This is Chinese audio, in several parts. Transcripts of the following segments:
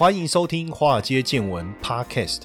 欢迎收听《华尔街见闻》Podcast。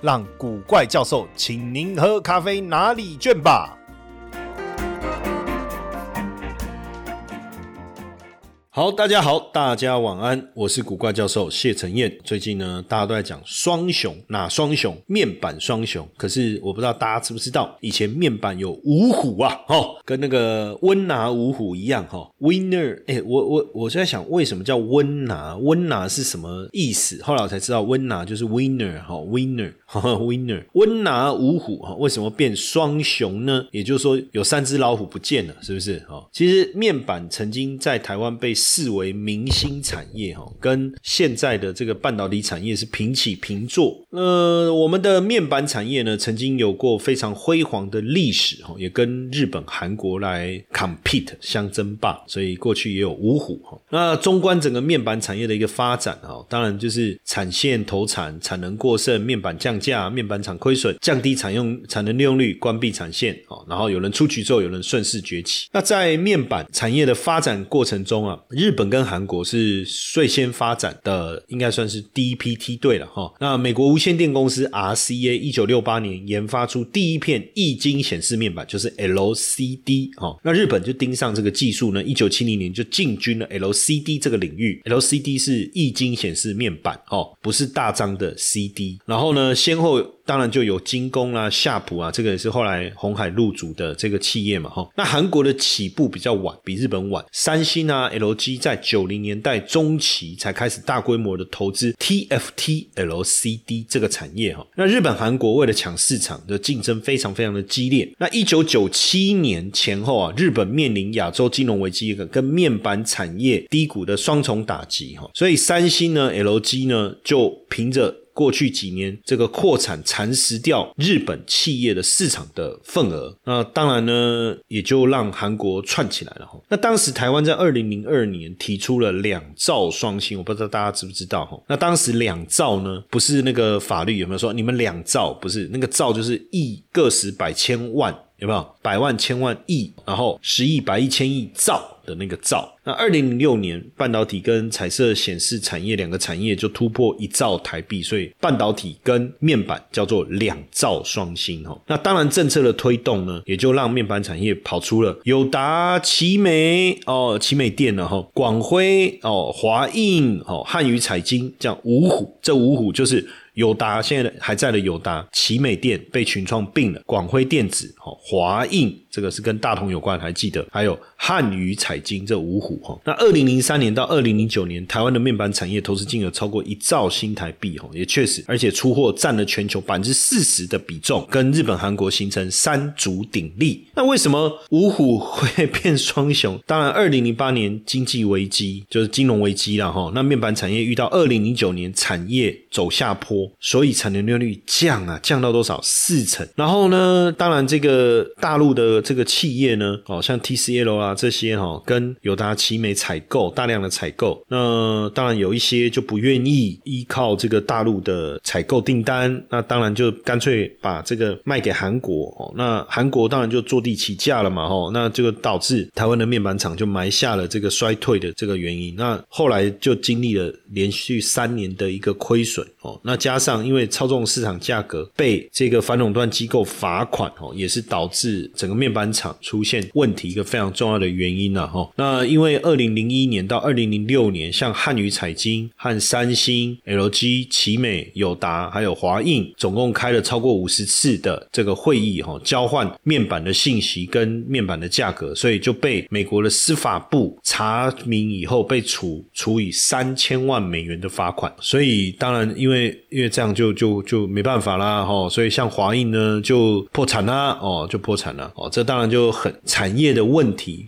让古怪教授请您喝咖啡拿礼券吧。好，大家好，大家晚安，我是古怪教授谢承彦。最近呢，大家都在讲双雄，哪双雄？面板双雄。可是我不知道大家知不知道，以前面板有五虎啊，哦，跟那个温拿五虎一样，哈，Winner。哎，我我我在想，为什么叫温拿？温拿是什么意思？后来我才知道，温拿就是 Winner，哈，Winner 哈。Winner，温拿五虎哈，为什么变双雄呢？也就是说，有三只老虎不见了，是不是？哈，其实面板曾经在台湾被视为明星产业哈，跟现在的这个半导体产业是平起平坐。呃，我们的面板产业呢，曾经有过非常辉煌的历史哈，也跟日本、韩国来 compete 相争霸，所以过去也有五虎哈。那纵观整个面板产业的一个发展哈，当然就是产线投产、产能过剩、面板降。价面板厂亏损，降低产用产能利用率，关闭产线哦，然后有人出局之后，有人顺势崛起。那在面板产业的发展过程中啊，日本跟韩国是最先发展的，应该算是第一批梯队了哈。那美国无线电公司 RCA 一九六八年研发出第一片液晶显示面板，就是 LCD 哦。那日本就盯上这个技术呢，一九七零年就进军了 LCD 这个领域。LCD 是液晶显示面板哦，不是大张的 CD。然后呢？先后当然就有精工啦、夏普啊，这个也是后来红海入主的这个企业嘛，哈。那韩国的起步比较晚，比日本晚。三星啊、LG 在九零年代中期才开始大规模的投资 TFT LCD 这个产业，哈。那日本、韩国为了抢市场的竞争非常非常的激烈。那一九九七年前后啊，日本面临亚洲金融危机跟面板产业低谷的双重打击，哈。所以三星呢、LG 呢，就凭着过去几年，这个扩产蚕食掉日本企业的市场的份额，那当然呢，也就让韩国串起来了。那当时台湾在二零零二年提出了两兆双星，我不知道大家知不知道哈？那当时两兆呢，不是那个法律有没有说你们两兆？不是那个兆就是亿个十百千万有没有？百万千万亿，然后十亿百亿千亿兆。的那个兆，那二零零六年半导体跟彩色显示产业两个产业就突破一兆台币，所以半导体跟面板叫做两兆双星哈。那当然政策的推动呢，也就让面板产业跑出了友达、奇美哦、奇美电了哈、广辉哦、华映哦、汉语彩晶这样五虎，这五虎就是友达现在还在的友达、奇美电被群创并了，广辉电子哦、华映。这个是跟大同有关，还记得？还有汉语彩晶这五虎哈。那二零零三年到二零零九年，台湾的面板产业投资金额超过一兆新台币哈，也确实，而且出货占了全球百分之四十的比重，跟日本、韩国形成三足鼎立。那为什么五虎会变双雄？当然，二零零八年经济危机就是金融危机了哈。那面板产业遇到二零零九年产业走下坡，所以产能利用率降啊，降到多少？四成。然后呢，当然这个大陆的。这个企业呢，哦，像 TCL 啊这些哈，跟友达、奇美采购大量的采购，那当然有一些就不愿意依靠这个大陆的采购订单，那当然就干脆把这个卖给韩国哦，那韩国当然就坐地起价了嘛，哈，那这个导致台湾的面板厂就埋下了这个衰退的这个原因，那后来就经历了连续三年的一个亏损哦，那加上因为操纵市场价格被这个反垄断机构罚款哦，也是导致整个面。板厂出现问题一个非常重要的原因了哈。那因为二零零一年到二零零六年，像汉语彩晶和三星、LG、奇美、友达还有华映，总共开了超过五十次的这个会议哈，交换面板的信息跟面板的价格，所以就被美国的司法部查明以后被处处以三千万美元的罚款。所以当然因为因为这样就就就没办法啦哈。所以像华映呢就破产啦哦，就破产了哦这。当然就很产业的问题。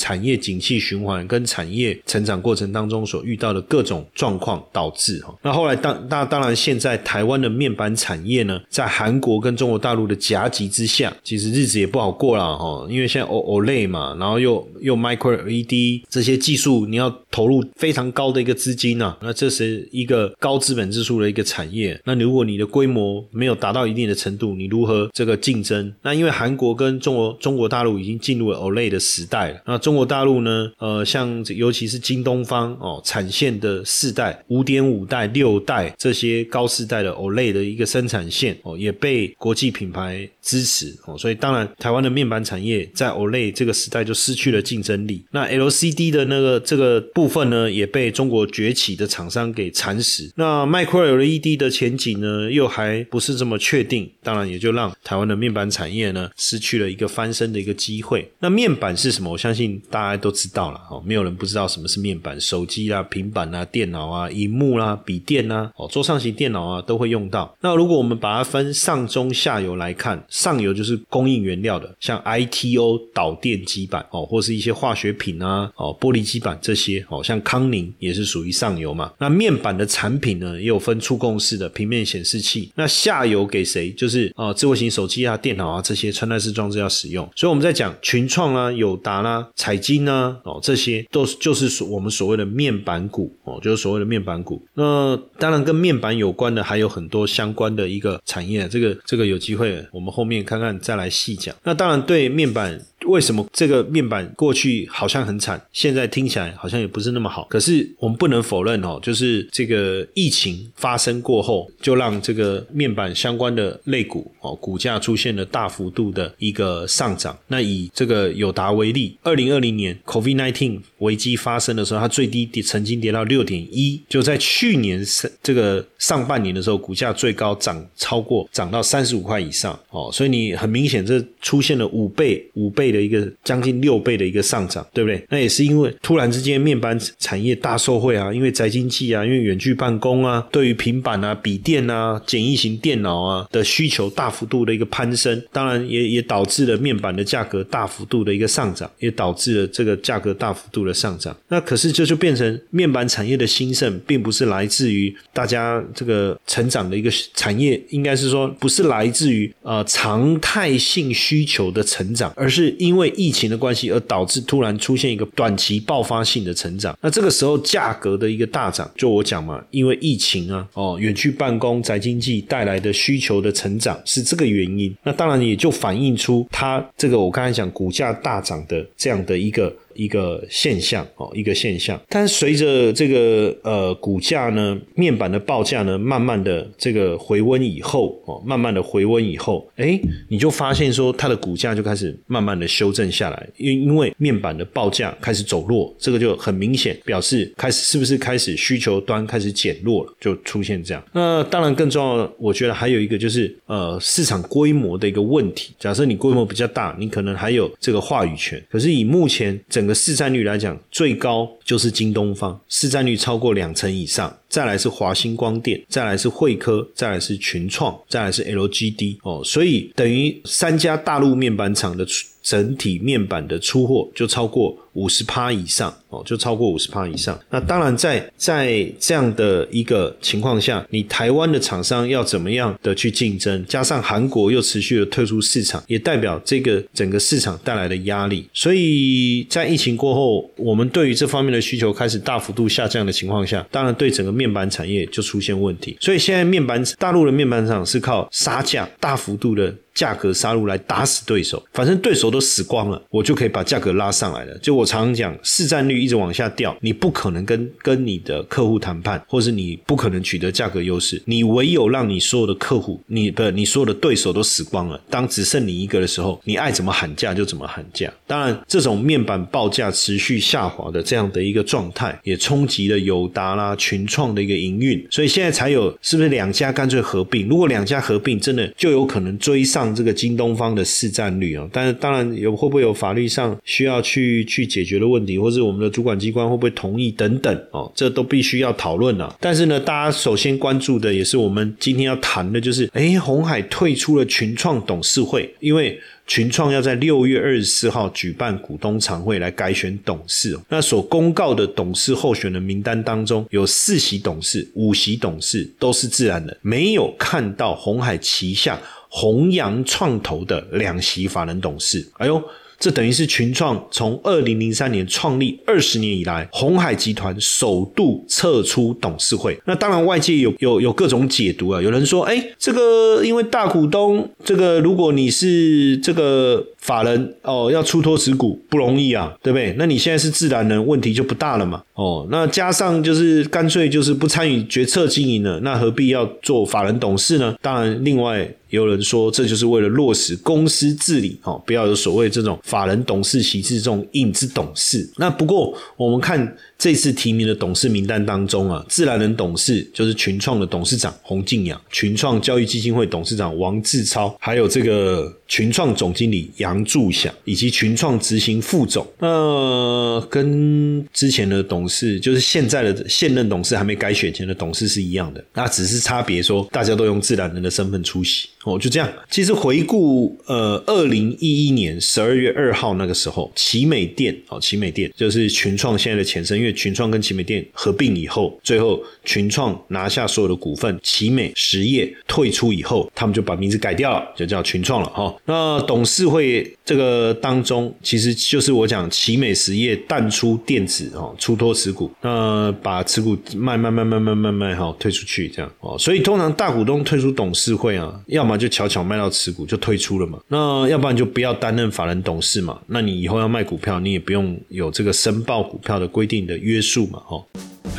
产业景气循环跟产业成长过程当中所遇到的各种状况导致哈。那后来当那当然现在台湾的面板产业呢，在韩国跟中国大陆的夹击之下，其实日子也不好过了哈。因为现在 O OLED 嘛，然后又又 Micro LED 这些技术，你要投入非常高的一个资金呐。那这是一个高资本支出的一个产业。那如果你的规模没有达到一定的程度，你如何这个竞争？那因为韩国跟中国中国大陆已经进入了 OLED 的时代了。那中中国大陆呢？呃，像尤其是京东方哦，产线的四代、五点五代、六代这些高四代的 OLED 的一个生产线哦，也被国际品牌支持哦。所以当然，台湾的面板产业在 OLED 这个时代就失去了竞争力。那 LCD 的那个这个部分呢，也被中国崛起的厂商给蚕食。那 Micro LED 的前景呢，又还不是这么确定。当然，也就让台湾的面板产业呢，失去了一个翻身的一个机会。那面板是什么？我相信大家都知道了哦，没有人不知道什么是面板。手机啊、平板啊、电脑啊、荧幕啦、笔电啊、哦，桌上型电脑啊，都会用到。那如果我们把它分上中下游来看，上游就是供应原料的，像 ITO 导电基板哦，或是一些化学品啊、哦玻璃基板这些哦，像康宁也是属于上游嘛。那面板的产品呢，也有分触控式的平面显示器。那下游给谁？就是啊，智慧型手机啊、电脑啊这些穿戴式装置要使用。所以我们在讲群创啊、友达啦、彩晶啊，哦，这些都是就是所我们所谓的面板股哦，就是所谓的面板股。那当然跟面板有关的还有很多相关的一个产业，这个这个有机会我们后后面看看再来细讲。那当然对面板。为什么这个面板过去好像很惨，现在听起来好像也不是那么好？可是我们不能否认哦，就是这个疫情发生过后，就让这个面板相关的类股哦股价出现了大幅度的一个上涨。那以这个友达为例，二零二零年 COVID nineteen 危机发生的时候，它最低跌曾经跌到六点一，就在去年上这个上半年的时候，股价最高涨超过涨到三十五块以上哦，所以你很明显这出现了五倍五倍。的一个将近六倍的一个上涨，对不对？那也是因为突然之间面板产业大受惠啊，因为宅经济啊，因为远距办公啊，对于平板啊、笔电啊、简易型电脑啊的需求大幅度的一个攀升，当然也也导致了面板的价格大幅度的一个上涨，也导致了这个价格大幅度的上涨。那可是这就变成面板产业的兴盛，并不是来自于大家这个成长的一个产业，应该是说不是来自于呃常态性需求的成长，而是。因为疫情的关系而导致突然出现一个短期爆发性的成长，那这个时候价格的一个大涨，就我讲嘛，因为疫情啊，哦，远距办公、宅经济带来的需求的成长是这个原因，那当然也就反映出它这个我刚才讲股价大涨的这样的一个。一个现象哦，一个现象。但是随着这个呃股价呢，面板的报价呢，慢慢的这个回温以后哦，慢慢的回温以后，哎，你就发现说它的股价就开始慢慢的修正下来，因因为面板的报价开始走弱，这个就很明显表示开始是不是开始需求端开始减弱了，就出现这样。那当然更重要，我觉得还有一个就是呃市场规模的一个问题。假设你规模比较大，你可能还有这个话语权，可是以目前整整个市占率来讲，最高就是京东方，市占率超过两成以上。再来是华星光电，再来是汇科，再来是群创，再来是 LGD 哦。所以等于三家大陆面板厂的整体面板的出货就超过五十趴以上哦，就超过五十趴以上。那当然，在在这样的一个情况下，你台湾的厂商要怎么样的去竞争？加上韩国又持续的退出市场，也代表这个整个市场带来的压力。所以在疫情过后，我们对于这方面的需求开始大幅度下降的情况下，当然对整个面板产业就出现问题。所以现在面板大陆的面板厂是靠杀价大幅度的。价格杀入来打死对手，反正对手都死光了，我就可以把价格拉上来了。就我常常讲，市占率一直往下掉，你不可能跟跟你的客户谈判，或是你不可能取得价格优势。你唯有让你所有的客户，你的你所有的对手都死光了，当只剩你一个的时候，你爱怎么喊价就怎么喊价。当然，这种面板报价持续下滑的这样的一个状态，也冲击了友达啦、群创的一个营运，所以现在才有是不是两家干脆合并？如果两家合并，真的就有可能追上。这个京东方的市占率啊。但是当然有会不会有法律上需要去去解决的问题，或是我们的主管机关会不会同意等等哦，这都必须要讨论啊。但是呢，大家首先关注的也是我们今天要谈的，就是哎，红海退出了群创董事会，因为。群创要在六月二十四号举办股东常会来改选董事，那所公告的董事候选人名单当中，有四席董事、五席董事都是自然人，没有看到红海旗下弘扬创投的两席法人董事。哎呦！这等于是群创从二零零三年创立二十年以来，红海集团首度撤出董事会。那当然，外界有有有各种解读啊。有人说，哎，这个因为大股东，这个如果你是这个法人哦，要出脱持股不容易啊，对不对？那你现在是自然人，问题就不大了嘛。哦，那加上就是干脆就是不参与决策经营了，那何必要做法人董事呢？当然，另外。有人说，这就是为了落实公司治理，哦，不要有所谓这种法人董事歧视这种影子董事。那不过，我们看。这次提名的董事名单当中啊，自然人董事就是群创的董事长洪敬阳，群创教育基金会董事长王志超，还有这个群创总经理杨柱祥，以及群创执行副总。那跟之前的董事，就是现在的现任董事还没改选前的董事是一样的，那只是差别说大家都用自然人的身份出席哦，就这样。其实回顾呃，二零一一年十二月二号那个时候，奇美店哦，奇美店就是群创现在的前身，因为群创跟奇美店合并以后，最后群创拿下所有的股份，奇美实业退出以后，他们就把名字改掉了，就叫群创了哈。那董事会这个当中，其实就是我讲奇美实业淡出电子哦，出脱持股，那把持股卖卖卖卖卖卖卖哈，退出去这样哦。所以通常大股东退出董事会啊，要么就悄悄卖到持股就退出了嘛，那要不然就不要担任法人董事嘛。那你以后要卖股票，你也不用有这个申报股票的规定的。约束嘛，吼！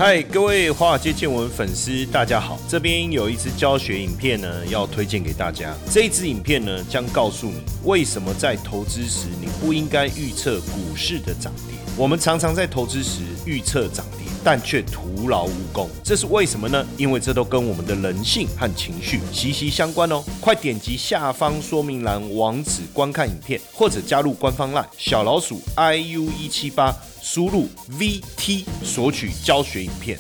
嗨，各位华尔街见闻粉丝，大家好！这边有一支教学影片呢，要推荐给大家。这一支影片呢，将告诉你为什么在投资时你不应该预测股市的涨跌。我们常常在投资时预测涨跌，但却徒劳无功，这是为什么呢？因为这都跟我们的人性和情绪息息相关哦。快点击下方说明栏网址观看影片，或者加入官方 LINE 小老鼠 iu 一七八。输入 VT 索取教学影片。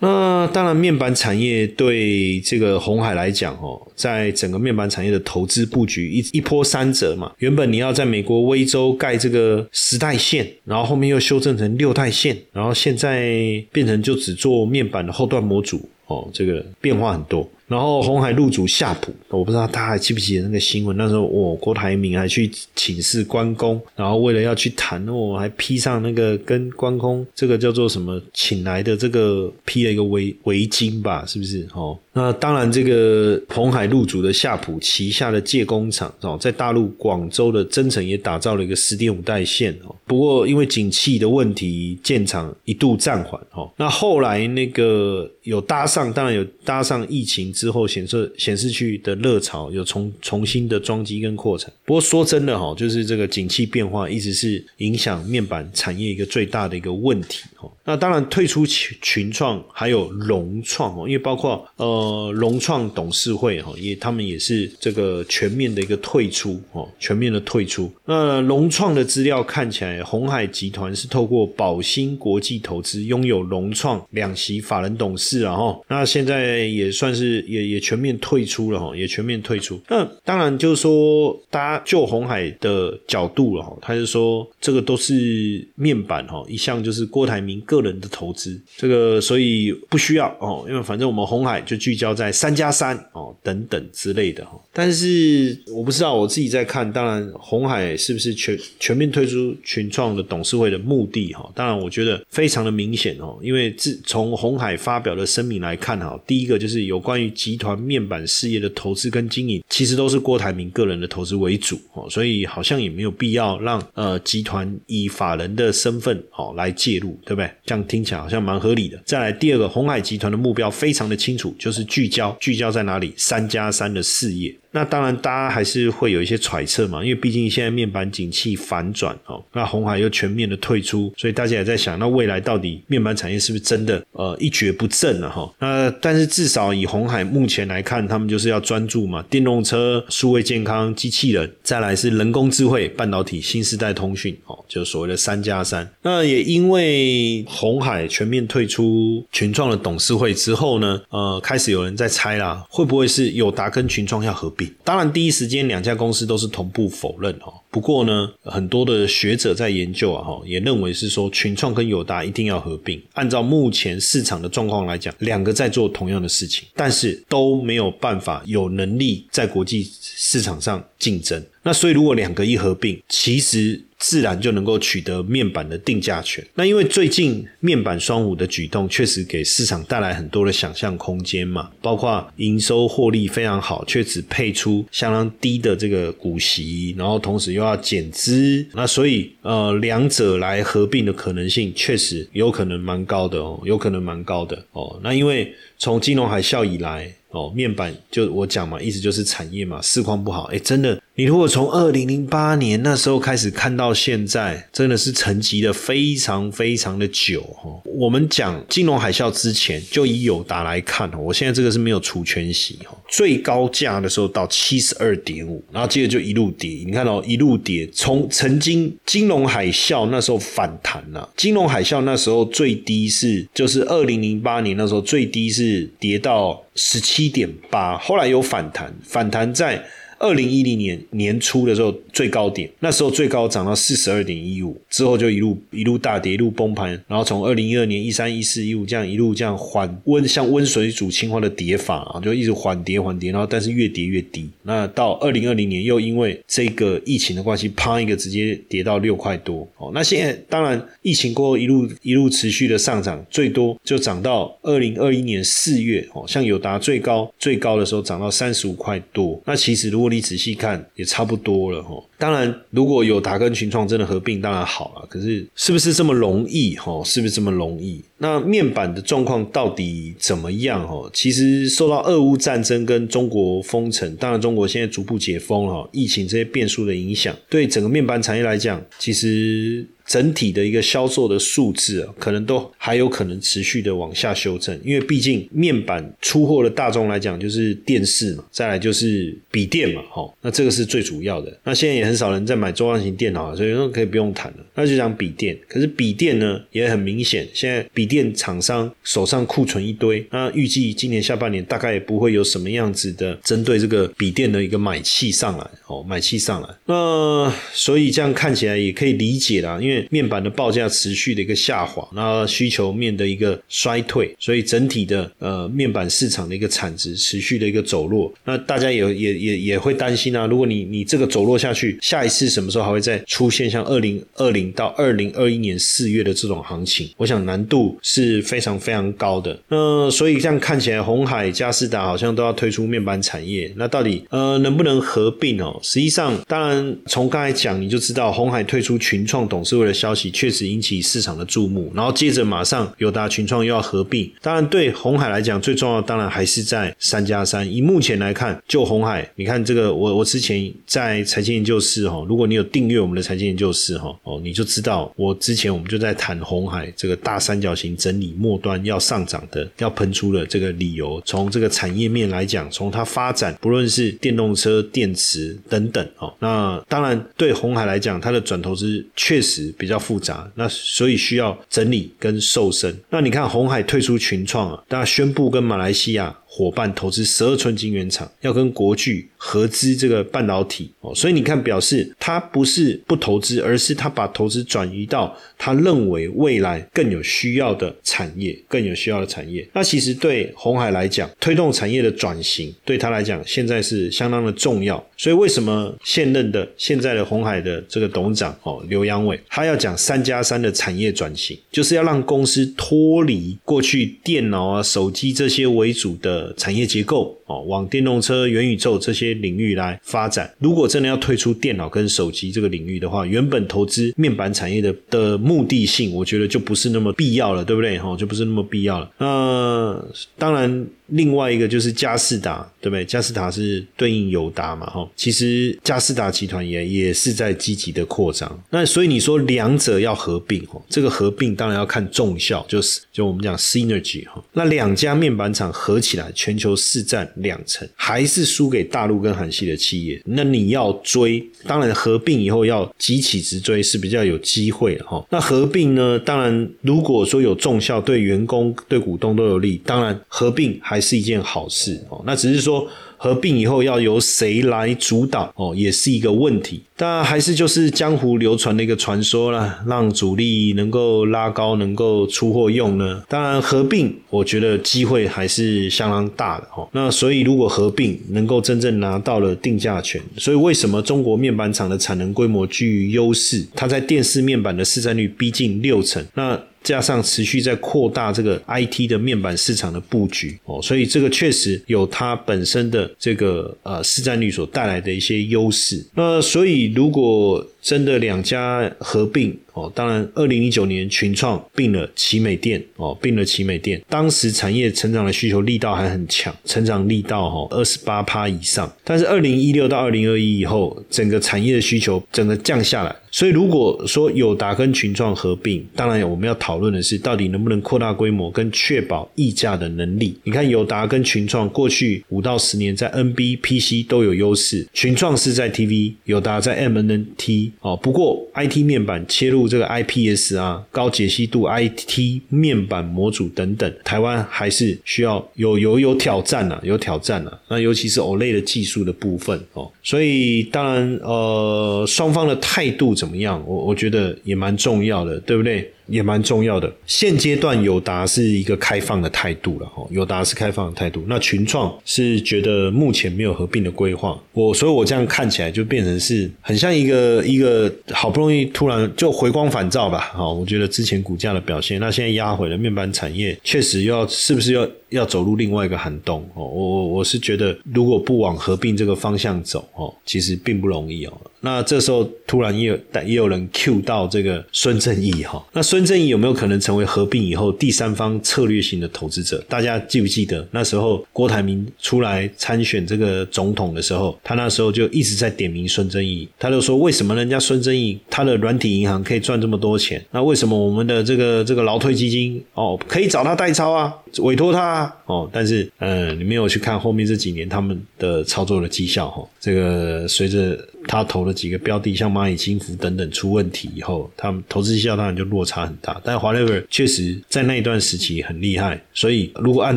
那当然，面板产业对这个红海来讲，哦，在整个面板产业的投资布局一一波三折嘛。原本你要在美国威州盖这个十代线，然后后面又修正成六代线，然后现在变成就只做面板的后段模组，哦，这个变化很多。然后红海入主夏普，我不知道大家还记不记得那个新闻？那时候我郭台铭还去请示关公，然后为了要去谈，我还披上那个跟关公这个叫做什么请来的这个披了一个围围巾吧，是不是？哦，那当然这个红海入主的夏普旗下的借工厂哦，在大陆广州的增城也打造了一个十点五代线哦，不过因为景气的问题，建厂一度暂缓哦。那后来那个有搭上，当然有搭上疫情。之后显示显示区的热潮有重重新的装机跟扩产，不过说真的哈，就是这个景气变化一直是影响面板产业一个最大的一个问题哦。那当然退出群群创还有融创哦，因为包括呃呃融创董事会哈，也他们也是这个全面的一个退出哦，全面的退出。那融创的资料看起来，红海集团是透过宝兴国际投资拥有融创两席法人董事啊哈，那现在也算是。也也全面退出了哈，也全面退出。那当然就是说，大家就红海的角度了哈，他就说这个都是面板哈，一向就是郭台铭个人的投资，这个所以不需要哦，因为反正我们红海就聚焦在三加三哦等等之类的哈。但是我不知道我自己在看，当然红海是不是全全面退出群创的董事会的目的哈？当然我觉得非常的明显哦，因为自从红海发表的声明来看哈，第一个就是有关于。集团面板事业的投资跟经营，其实都是郭台铭个人的投资为主哦，所以好像也没有必要让呃集团以法人的身份哦来介入，对不对？这样听起来好像蛮合理的。再来第二个，红海集团的目标非常的清楚，就是是聚焦聚焦在哪里？三加三的事业。那当然，大家还是会有一些揣测嘛，因为毕竟现在面板景气反转哦，那红海又全面的退出，所以大家也在想，那未来到底面板产业是不是真的呃一蹶不振了哈？那但是至少以红海目前来看，他们就是要专注嘛，电动车、数位健康、机器人，再来是人工智慧、半导体、新时代通讯哦，就所谓的三加三。那也因为红海全面退出群创的董事会之后呢，呃，开始有人在猜啦，会不会是友达跟群创要合当然，第一时间两家公司都是同步否认哦。不过呢，很多的学者在研究啊，哈，也认为是说群创跟友达一定要合并。按照目前市场的状况来讲，两个在做同样的事情，但是都没有办法有能力在国际市场上竞争。那所以，如果两个一合并，其实。自然就能够取得面板的定价权。那因为最近面板双五的举动，确实给市场带来很多的想象空间嘛，包括营收获利非常好，却只配出相当低的这个股息，然后同时又要减资，那所以呃两者来合并的可能性，确实有可能蛮高的哦，有可能蛮高的哦。那因为从金融海啸以来。哦，面板就我讲嘛，意思就是产业嘛，市况不好。哎，真的，你如果从二零零八年那时候开始看到现在，真的是沉积的非常非常的久哈。我们讲金融海啸之前，就以友达来看，我现在这个是没有除权息哈，最高价的时候到七十二点五，然后接着就一路跌。你看哦，一路跌，从曾经金融海啸那时候反弹了，金融海啸那时候最低是就是二零零八年那时候最低是跌到。十七点八，后来有反弹，反弹在。二零一零年年初的时候最高点，那时候最高涨到四十二点一五，之后就一路一路大跌，一路崩盘，然后从二零一二年一三一四一五这样一路这样缓温，像温水煮青蛙的跌法啊，就一直缓跌缓跌，然后但是越跌越低。那到二零二零年又因为这个疫情的关系，啪一个直接跌到六块多。哦，那现在当然疫情过后一路一路持续的上涨，最多就涨到二零二一年四月，哦，像友达最高最高的时候涨到三十五块多。那其实如果你仔细看也差不多了吼。当然，如果有达跟群创真的合并，当然好了。可是是不是这么容易吼？是不是这么容易？那面板的状况到底怎么样哈？其实受到俄乌战争跟中国封城，当然中国现在逐步解封了，疫情这些变数的影响，对整个面板产业来讲，其实。整体的一个销售的数字啊，可能都还有可能持续的往下修正，因为毕竟面板出货的大众来讲就是电视嘛，再来就是笔电嘛，哈，那这个是最主要的。那现在也很少人在买中大型电脑，所以说可以不用谈了。那就讲笔电，可是笔电呢也很明显，现在笔电厂商手上库存一堆，那预计今年下半年大概也不会有什么样子的针对这个笔电的一个买气上来，哦，买气上来。那所以这样看起来也可以理解啦，因为。面板的报价持续的一个下滑，那需求面的一个衰退，所以整体的呃面板市场的一个产值持续的一个走弱。那大家也也也也会担心啊，如果你你这个走弱下去，下一次什么时候还会再出现像二零二零到二零二一年四月的这种行情？我想难度是非常非常高的。那所以这样看起来，红海、嘉士达好像都要推出面板产业，那到底呃能不能合并哦？实际上，当然从刚才讲你就知道，红海退出群创董事会。的消息确实引起市场的注目，然后接着马上友达群创又要合并。当然，对红海来讲，最重要当然还是在三加三。以目前来看，就红海，你看这个，我我之前在财经研究室哈，如果你有订阅我们的财经研究室哈，哦，你就知道我之前我们就在谈红海这个大三角形整理末端要上涨的，要喷出的这个理由。从这个产业面来讲，从它发展，不论是电动车、电池等等哦，那当然对红海来讲，它的转投资确实。比较复杂，那所以需要整理跟瘦身。那你看红海退出群创啊，大家宣布跟马来西亚。伙伴投资十二寸晶圆厂，要跟国巨合资这个半导体哦，所以你看，表示他不是不投资，而是他把投资转移到他认为未来更有需要的产业，更有需要的产业。那其实对红海来讲，推动产业的转型，对他来讲现在是相当的重要。所以为什么现任的现在的红海的这个董事长哦刘阳伟，他要讲三加三的产业转型，就是要让公司脱离过去电脑啊、手机这些为主的。产业结构哦，往电动车、元宇宙这些领域来发展。如果真的要退出电脑跟手机这个领域的话，原本投资面板产业的的目的性，我觉得就不是那么必要了，对不对？哈，就不是那么必要了。那当然。另外一个就是嘉士达，对不对？嘉士达是对应友达嘛，哈。其实嘉士达集团也也是在积极的扩张。那所以你说两者要合并，哈，这个合并当然要看重效，就是就我们讲 synergy 哈。那两家面板厂合起来，全球市占两成，还是输给大陆跟韩系的企业。那你要追，当然合并以后要急起直追是比较有机会哈。那合并呢，当然如果说有重效，对员工对股东都有利，当然合并。还是一件好事哦，那只是说合并以后要由谁来主导哦，也是一个问题。但还是就是江湖流传的一个传说啦，让主力能够拉高，能够出货用呢。当然合并，我觉得机会还是相当大的哦。那所以如果合并能够真正拿到了定价权，所以为什么中国面板厂的产能规模居于优势？它在电视面板的市占率逼近六成。那加上持续在扩大这个 IT 的面板市场的布局哦，所以这个确实有它本身的这个呃市占率所带来的一些优势。那所以如果真的两家合并哦，当然，二零一九年群创并了奇美电哦，并了奇美电，当时产业成长的需求力道还很强，成长力道哈二十八趴以上。但是二零一六到二零二一以后，整个产业的需求整个降下来。所以如果说友达跟群创合并，当然我们要讨论的是到底能不能扩大规模跟确保溢价的能力。你看友达跟群创过去五到十年在 NB PC 都有优势，群创是在 TV，友达在 MNT。哦，不过 IT 面板切入这个 IPS 啊，高解析度 IT 面板模组等等，台湾还是需要有有有挑战啊，有挑战啊。那尤其是 OLED 的技术的部分哦，所以当然呃，双方的态度怎么样，我我觉得也蛮重要的，对不对？也蛮重要的。现阶段友达是一个开放的态度了，哈，友达是开放的态度。那群创是觉得目前没有合并的规划，我所以，我这样看起来就变成是很像一个一个好不容易突然就回光返照吧，好，我觉得之前股价的表现，那现在压回了面板产业，确实要是不是要要走入另外一个寒冬？哦，我我我是觉得，如果不往合并这个方向走，哦，其实并不容易哦。那这时候突然也有也有人 Q 到这个孙正义哈，那孙正义有没有可能成为合并以后第三方策略性的投资者？大家记不记得那时候郭台铭出来参选这个总统的时候，他那时候就一直在点名孙正义，他就说为什么人家孙正义他的软体银行可以赚这么多钱，那为什么我们的这个这个劳退基金哦可以找他代操啊，委托他啊哦，但是嗯你没有去看后面这几年他们的操作的绩效哈，这个随着。他投了几个标的，像蚂蚁金服等等出问题以后，他们投资绩效当然就落差很大。但华 lever 确实在那一段时期很厉害，所以如果按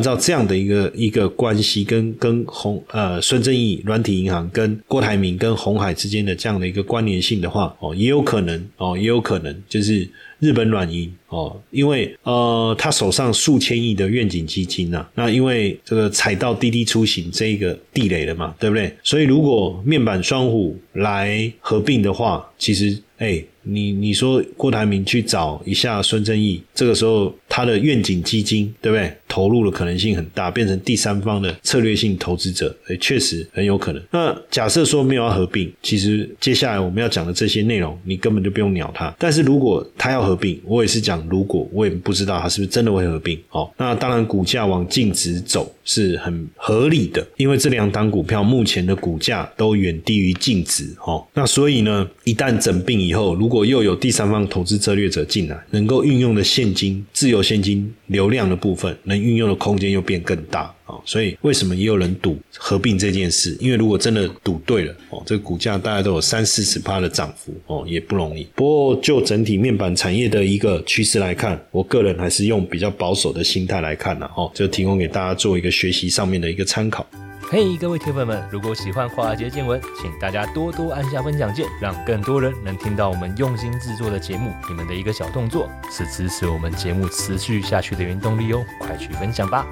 照这样的一个一个关系，跟跟红呃孙正义软体银行跟郭台铭跟红海之间的这样的一个关联性的话，哦，也有可能哦，也有可能就是日本软银哦，因为呃他手上数千亿的愿景基金呐，那因为这个踩到滴滴出行这一个地雷了嘛，对不对？所以如果面板双虎。来合并的话，其实，哎。你你说郭台铭去找一下孙正义，这个时候他的愿景基金对不对？投入的可能性很大，变成第三方的策略性投资者，哎，确实很有可能。那假设说没有要合并，其实接下来我们要讲的这些内容，你根本就不用鸟他。但是如果他要合并，我也是讲如果，我也不知道他是不是真的会合并。好，那当然股价往净值走是很合理的，因为这两档股票目前的股价都远低于净值。哦，那所以呢，一旦整并以后，如果又有第三方投资策略者进来，能够运用的现金、自由现金流量的部分，能运用的空间又变更大啊！所以为什么也有人赌合并这件事？因为如果真的赌对了哦，这个股价大家都有三四十趴的涨幅哦，也不容易。不过就整体面板产业的一个趋势来看，我个人还是用比较保守的心态来看呢，哦，就提供给大家做一个学习上面的一个参考。嘿，各位铁粉们，如果喜欢华尔街见闻，请大家多多按下分享键，让更多人能听到我们用心制作的节目。你们的一个小动作，是支持我们节目持续下去的原动力哦，快去分享吧！